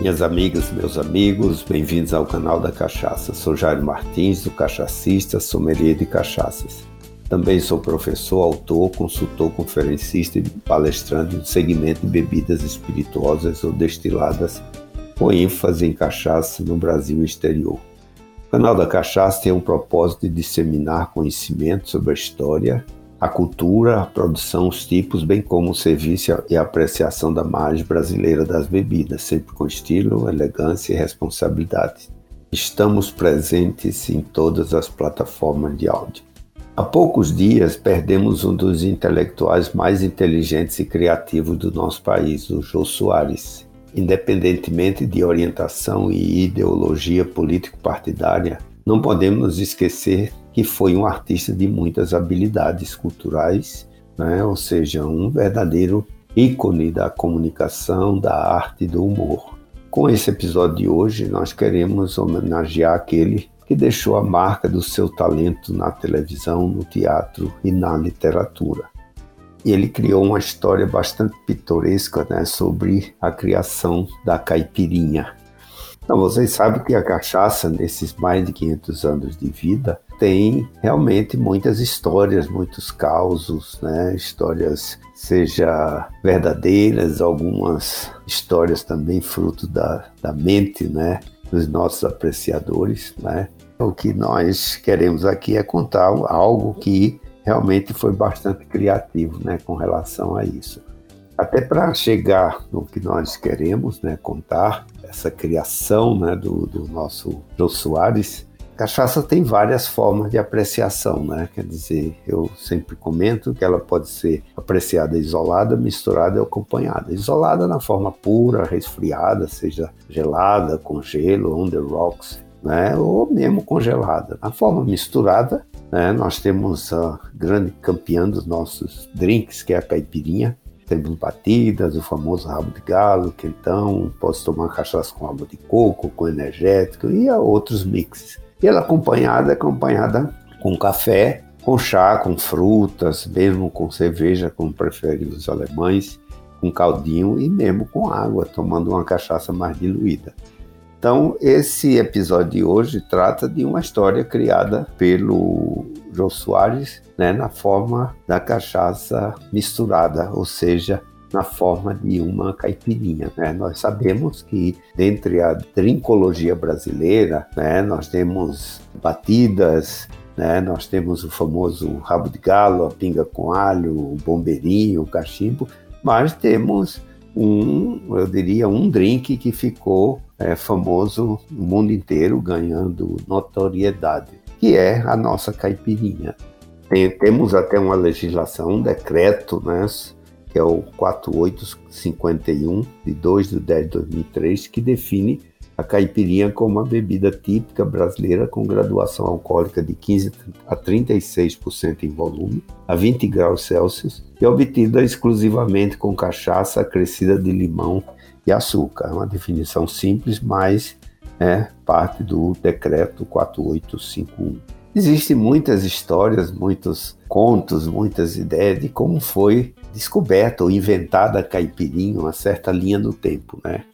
Minhas amigas, meus amigos, bem-vindos ao canal da Cachaça. Sou Jairo Martins, do Cachacista, sommelier de cachaças. Também sou professor, autor, consultor, conferencista e palestrante no segmento de bebidas espirituosas ou destiladas, com ênfase em cachaça no Brasil e exterior. O canal da Cachaça tem o propósito de disseminar conhecimento sobre a história, a cultura, a produção, os tipos, bem como o serviço e a apreciação da margem brasileira das bebidas, sempre com estilo, elegância e responsabilidade. Estamos presentes em todas as plataformas de áudio. Há poucos dias perdemos um dos intelectuais mais inteligentes e criativos do nosso país, o Jô Soares. Independentemente de orientação e ideologia político-partidária, não podemos esquecer que foi um artista de muitas habilidades culturais, né? ou seja, um verdadeiro ícone da comunicação, da arte e do humor. Com esse episódio de hoje, nós queremos homenagear aquele que deixou a marca do seu talento na televisão, no teatro e na literatura. Ele criou uma história bastante pitoresca né, sobre a criação da caipirinha. Então, vocês sabem que a cachaça, nesses mais de 500 anos de vida, tem realmente muitas histórias, muitos causos, né? Histórias, seja verdadeiras, algumas histórias também fruto da, da mente, né? Dos nossos apreciadores, né? O que nós queremos aqui é contar algo que realmente foi bastante criativo, né? Com relação a isso. Até para chegar no que nós queremos, né? Contar essa criação, né? Do, do nosso Jô Soares, Cachaça tem várias formas de apreciação, né? Quer dizer, eu sempre comento que ela pode ser apreciada isolada, misturada e acompanhada. Isolada na forma pura, resfriada, seja gelada, com gelo, on the rocks, né? Ou mesmo congelada. Na forma misturada, né? Nós temos a grande campeã dos nossos drinks, que é a caipirinha. Temos batidas, o famoso rabo de galo, quentão, posso tomar cachaça com água de coco, com energético e outros mixes. E ela acompanhada, acompanhada com café, com chá, com frutas, mesmo com cerveja, como preferem os alemães, com caldinho e mesmo com água, tomando uma cachaça mais diluída. Então, esse episódio de hoje trata de uma história criada pelo Jô Soares, né, na forma da cachaça misturada, ou seja, na forma de uma caipirinha. Né? Nós sabemos que, dentre a drinkologia brasileira, né, nós temos batidas, né, nós temos o famoso rabo de galo, a pinga com alho, o bombeirinho, o cachimbo, mas temos um, eu diria, um drink que ficou é, famoso no mundo inteiro, ganhando notoriedade, que é a nossa caipirinha. Tem, temos até uma legislação, um decreto, né, que é o 4851 de 2 de 10 de 2003, que define a caipirinha como uma bebida típica brasileira com graduação alcoólica de 15 a 36% em volume, a 20 graus Celsius, e obtida exclusivamente com cachaça acrescida de limão e açúcar. É uma definição simples, mas é parte do decreto 4851. Existem muitas histórias, muitos contos, muitas ideias de como foi descoberta ou inventada a caipirinha, uma certa linha do tempo, né?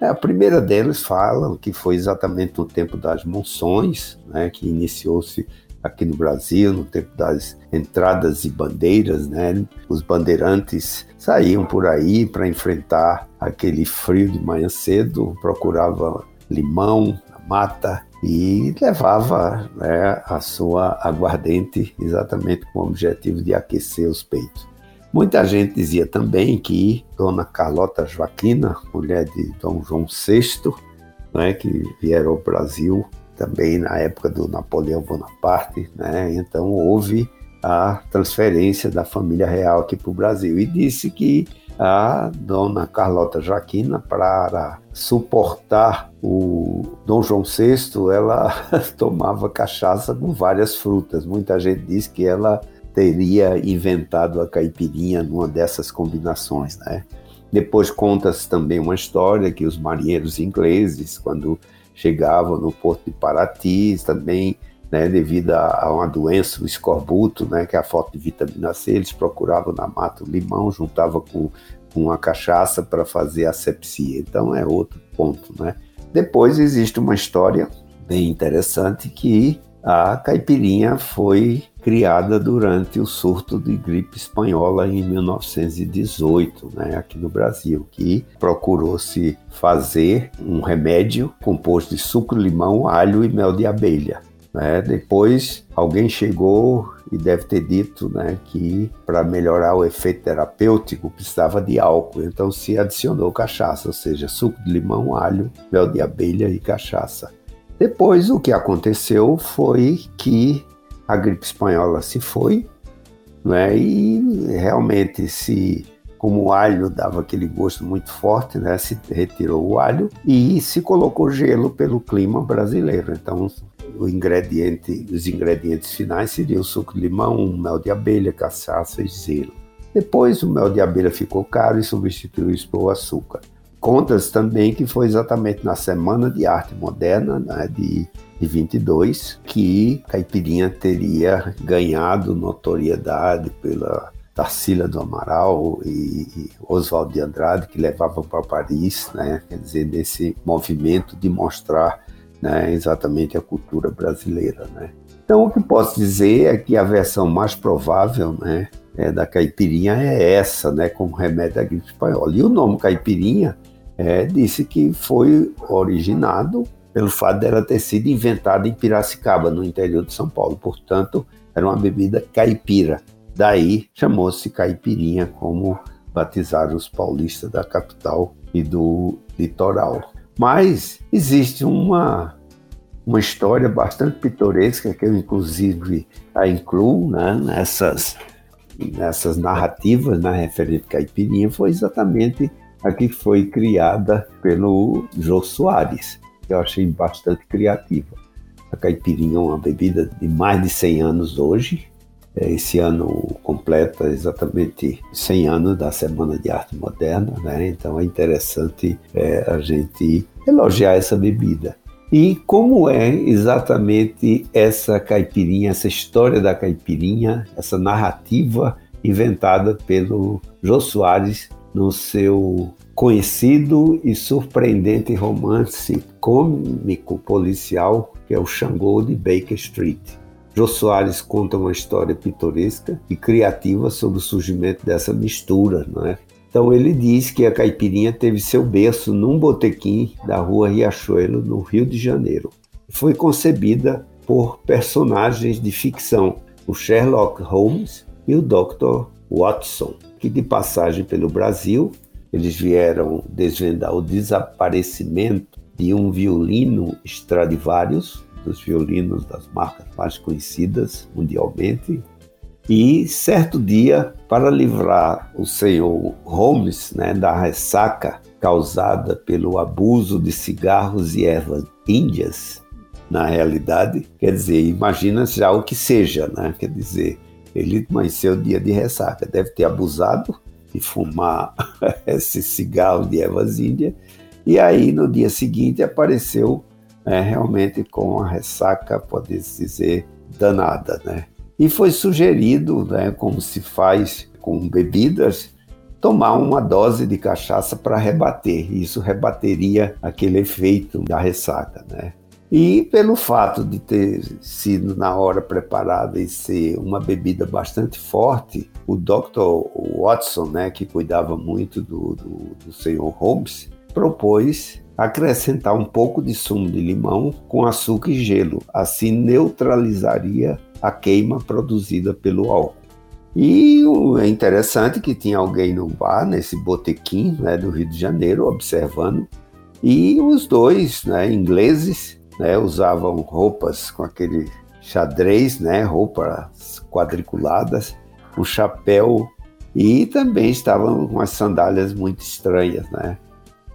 A primeira delas falam que foi exatamente no tempo das monções, né, que iniciou-se aqui no Brasil, no tempo das entradas e bandeiras, né? Os bandeirantes saíam por aí para enfrentar aquele frio de manhã cedo, procuravam limão, mata e levava né, a sua aguardente exatamente com o objetivo de aquecer os peitos. Muita gente dizia também que Dona Carlota Joaquina, mulher de Dom João VI, né, que vieram ao Brasil também na época do Napoleão Bonaparte, né, então houve a transferência da família real aqui para o Brasil e disse que a dona Carlota Joaquina para suportar o Dom João VI, ela tomava cachaça com várias frutas. Muita gente diz que ela teria inventado a caipirinha numa dessas combinações, né? Depois conta-se também uma história que os marinheiros ingleses, quando chegavam no porto de Paraty, também né, devido a, uma doença, o escorbuto, né, que é a falta de vitamina C, eles procuravam na mata o limão, juntavam com, uma cachaça para fazer asepsia. Então é outro ponto, né? Depois existe uma história bem interessante que a caipirinha foi criada durante o surto de gripe espanhola em 1918, né, aqui no Brasil, que procurou-se fazer um remédio composto de suco, limão, alho e mel de abelha. Né? Depois alguém chegou e deve ter dito né, que para melhorar o efeito terapêutico precisava de álcool, então se adicionou cachaça, ou seja, suco de limão, alho, mel de abelha e cachaça. Depois o que aconteceu foi que a gripe espanhola se foi, né, e realmente se como o alho dava aquele gosto muito forte, né, se retirou o alho e se colocou gelo pelo clima brasileiro. Então ingrediente, os ingredientes finais seriam suco de limão, mel de abelha, cachaça e gelo. Depois o mel de abelha ficou caro e substituiu isso pelo açúcar. Contas também que foi exatamente na Semana de Arte Moderna né, de, de 22 que Caipirinha teria ganhado notoriedade pela Tarsila do Amaral e, Oswald de Andrade, que levavam para Paris, né, quer dizer, nesse movimento de mostrar né, exatamente a cultura brasileira. Né. Então, o que posso dizer é que a versão mais provável né, é, da caipirinha é essa, né, como remédio da gripe espanhola. E o nome caipirinha é, disse que foi originado pelo fato dela ter sido inventada em Piracicaba, no interior de São Paulo. Portanto, era uma bebida caipira. Daí chamou-se caipirinha, como batizaram os paulistas da capital e do litoral. Mas existe uma, uma história bastante pitoresca que eu, inclusive, a incluo né, nessas, nessas narrativas na né, referente à caipirinha, foi exatamente a que foi criada pelo Jô Soares, que eu achei bastante criativa. A caipirinha é uma bebida de mais de 100 anos hoje, é, esse ano completa exatamente 100 anos da Semana de Arte Moderna, né? então é interessante é, a gente elogiar essa bebida. E como é exatamente essa caipirinha, essa história da caipirinha, essa narrativa inventada pelo Jô Soares no seu conhecido e surpreendente romance cômico policial que é o Xangô de Baker Street. Jô Soares conta uma história pitoresca e criativa sobre o surgimento dessa mistura, não é? Então ele diz que a caipirinha teve seu berço num botequim da rua Riachuelo, no Rio de Janeiro. Foi concebida por personagens de ficção, o Sherlock Holmes e o Dr. Watson, que de passagem pelo Brasil, eles vieram desvendar o desaparecimento de um violino Stradivarius dos violinos das marcas mais conhecidas mundialmente. E certo dia, para livrar o senhor Holmes né, da ressaca causada pelo abuso de cigarros e ervas índias, na realidade, quer dizer, imagina já o que seja, né? Quer dizer, ele amanheceu dia de ressaca, deve ter abusado de fumar esse cigarro de ervas índias, e aí no dia seguinte apareceu é, realmente com uma ressaca, pode-se dizer, danada. Né? E foi sugerido, né, como se faz com bebidas, tomar uma dose de cachaça para rebater. Isso rebateria aquele efeito da ressaca. Né? E pelo fato de ter sido na hora preparada e ser uma bebida bastante forte, o Dr. Watson, né, que cuidava muito do, do, do senhor Holmes, propôs acrescentar um pouco de sumo de limão com açúcar e gelo. Assim neutralizaria a queima produzida pelo álcool. E é interessante que tinha alguém no bar, nesse botequim né, do Rio de Janeiro, observando, e os dois né, ingleses né, usavam roupas com aquele xadrez, né, roupas quadriculadas, o chapéu e também estavam com as sandálias muito estranhas, né?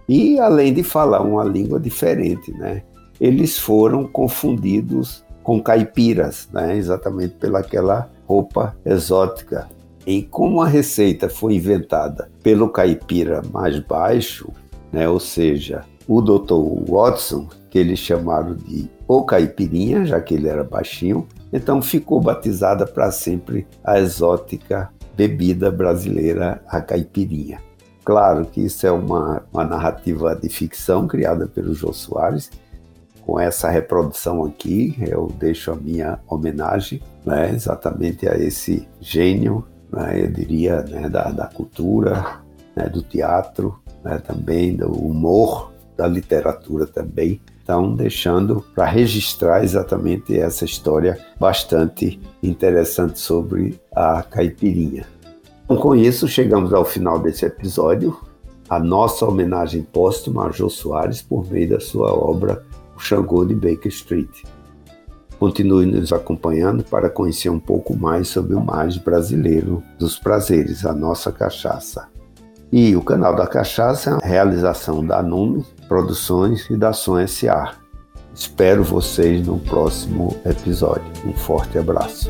E além de falar uma língua diferente, né? Eles foram confundidos com caipiras, né? Exatamente pelaquela roupa exótica. E como a receita foi inventada pelo caipira mais baixo, né? Ou seja, o Dr. Watson, que eles chamaram de o caipirinha, já que ele era baixinho, então ficou batizada para sempre a exótica bebida brasileira, a caipirinha. Claro que isso é uma, uma narrativa de ficção criada pelo Jô Soares. Com essa reprodução aqui, eu deixo a minha homenagem né, exatamente a esse gênio, né, eu diria, né, da, da cultura, né, do teatro, né, também do humor, da literatura também. Então, deixando para registrar exatamente essa história bastante interessante sobre a caipirinha. Então, com isso, chegamos ao final desse episódio. A nossa homenagem póstuma a Jô Soares por meio da sua obra O Xangô de Baker Street. Continue nos acompanhando para conhecer um pouco mais sobre o mais brasileiro dos prazeres, a nossa cachaça. E o canal da Cachaça é a realização da Nume Produções e da Som S.A. Espero vocês no próximo episódio. Um forte abraço.